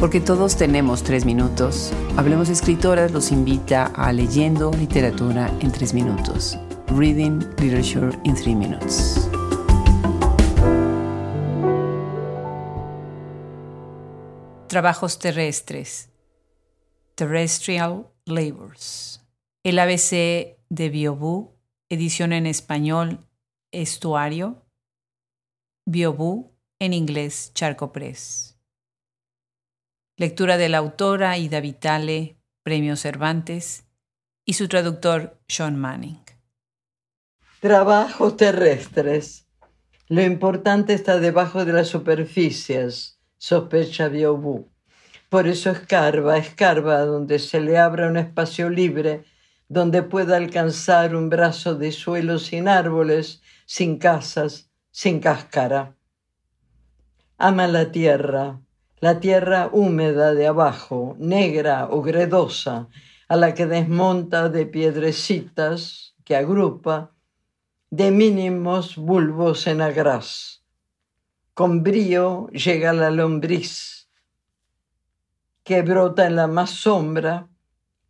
Porque todos tenemos tres minutos, Hablemos Escritoras los invita a Leyendo Literatura en tres minutos. Reading Literature in Three Minutes. Trabajos terrestres. Terrestrial Labors. El ABC de Biobú, edición en español, Estuario. Biobú, en inglés, Charco Press. Lectura de la autora Ida Vitale, Premio Cervantes, y su traductor Sean Manning. Trabajos terrestres. Lo importante está debajo de las superficies, sospecha Biobú. Por eso escarba, escarba donde se le abra un espacio libre, donde pueda alcanzar un brazo de suelo sin árboles, sin casas, sin cáscara. Ama la tierra, la tierra húmeda de abajo, negra o gredosa, a la que desmonta de piedrecitas que agrupa, de mínimos bulbos en agraz. Con brío llega la lombriz, que brota en la más sombra,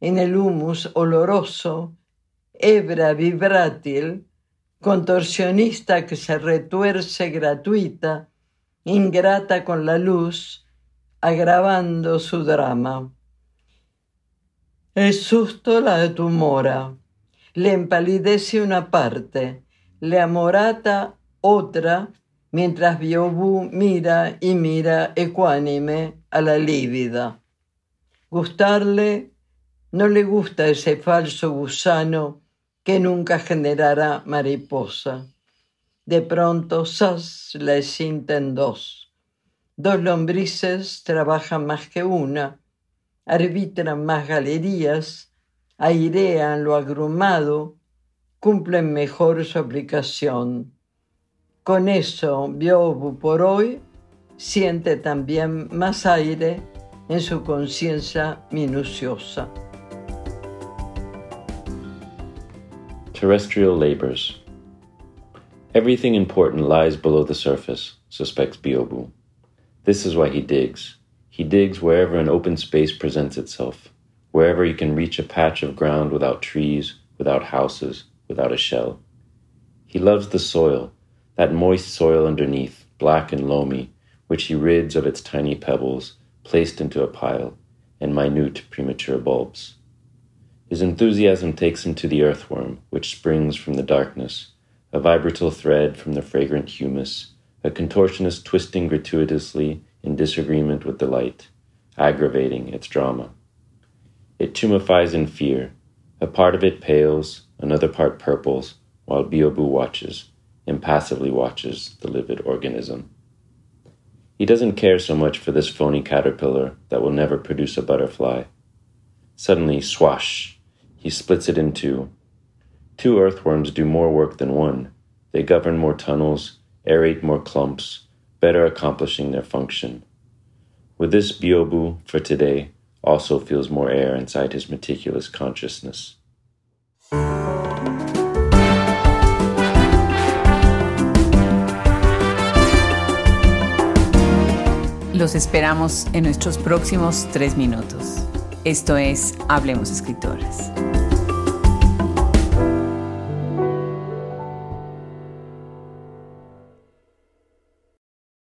en el humus oloroso, hebra vibrátil, contorsionista que se retuerce gratuita, ingrata con la luz, agravando su drama. El susto la tumora, le empalidece una parte, le amorata otra, mientras Biobú mira y mira ecuánime a la lívida. Gustarle no le gusta ese falso gusano que nunca generará mariposa. De pronto, sas la cinta en dos Dos lombrices trabajan más que una, arbitran más galerías, airean lo agrumado, cumplen mejor su aplicación. Con eso, Biobu por hoy siente también más aire en su conciencia minuciosa. Terrestrial labors. Everything important lies below the surface, suspects Biobu. This is why he digs. He digs wherever an open space presents itself, wherever he can reach a patch of ground without trees, without houses, without a shell. He loves the soil, that moist soil underneath, black and loamy, which he rids of its tiny pebbles, placed into a pile, and minute premature bulbs. His enthusiasm takes him to the earthworm, which springs from the darkness, a vibratile thread from the fragrant humus, a contortionist twisting gratuitously in disagreement with the light, aggravating its drama. It tumefies in fear. A part of it pales, another part purples, while Biobu watches, impassively watches the livid organism. He doesn't care so much for this phony caterpillar that will never produce a butterfly. Suddenly, swash, he splits it in two. Two earthworms do more work than one. They govern more tunnels, aerate more clumps, better accomplishing their function. With this Biobu for today also feels more air inside his meticulous consciousness. Los esperamos en nuestros próximos tres minutos. Esto es Hablemos Escritoras.